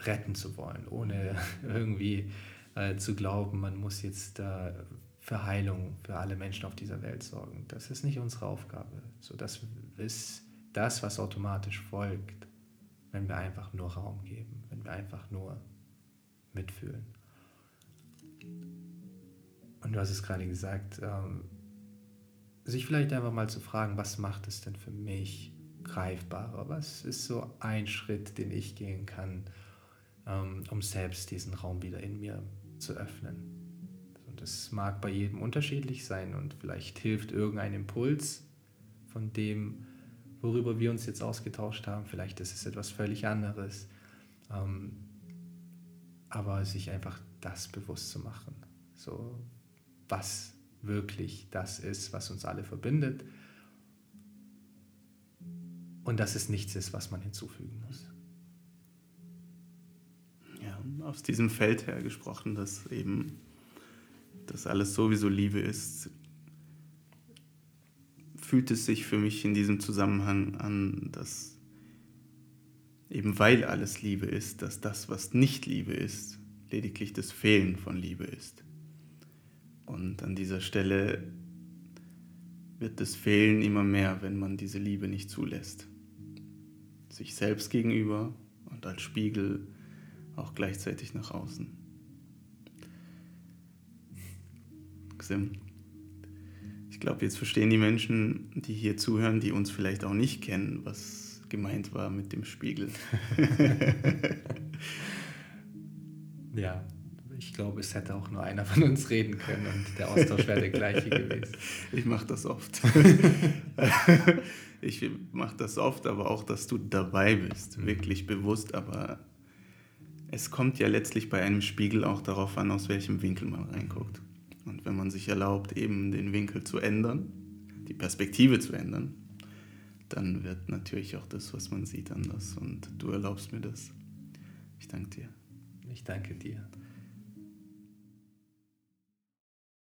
retten zu wollen, ohne [LAUGHS] irgendwie äh, zu glauben, man muss jetzt äh, für Heilung für alle Menschen auf dieser Welt sorgen. Das ist nicht unsere Aufgabe. So, das ist das, was automatisch folgt, wenn wir einfach nur Raum geben, wenn wir einfach nur mitfühlen. Und du hast es gerade gesagt, ähm, sich vielleicht einfach mal zu fragen, was macht es denn für mich greifbarer? Was ist so ein Schritt, den ich gehen kann, ähm, um selbst diesen Raum wieder in mir zu öffnen? Und das mag bei jedem unterschiedlich sein und vielleicht hilft irgendein Impuls von dem, worüber wir uns jetzt ausgetauscht haben. Vielleicht ist es etwas völlig anderes. Ähm, aber sich einfach das bewusst zu machen. So, was wirklich das ist, was uns alle verbindet. Und dass es nichts ist, was man hinzufügen muss. Ja, aus diesem Feld her gesprochen, dass eben das alles sowieso Liebe ist, fühlt es sich für mich in diesem Zusammenhang an, dass eben weil alles Liebe ist, dass das, was nicht Liebe ist, lediglich das Fehlen von Liebe ist. Und an dieser Stelle wird das Fehlen immer mehr, wenn man diese Liebe nicht zulässt. Sich selbst gegenüber und als Spiegel auch gleichzeitig nach außen. Xim, ich glaube, jetzt verstehen die Menschen, die hier zuhören, die uns vielleicht auch nicht kennen, was gemeint war mit dem Spiegel. [LAUGHS] ja, ich glaube, es hätte auch nur einer von uns reden können und der Austausch wäre der gleiche gewesen. Ich mache das oft. [LAUGHS] ich mache das oft, aber auch, dass du dabei bist, mhm. wirklich bewusst. Aber es kommt ja letztlich bei einem Spiegel auch darauf an, aus welchem Winkel man reinguckt. Und wenn man sich erlaubt, eben den Winkel zu ändern, die Perspektive zu ändern, dann wird natürlich auch das, was man sieht, anders. Und du erlaubst mir das. Ich danke dir. Ich danke dir.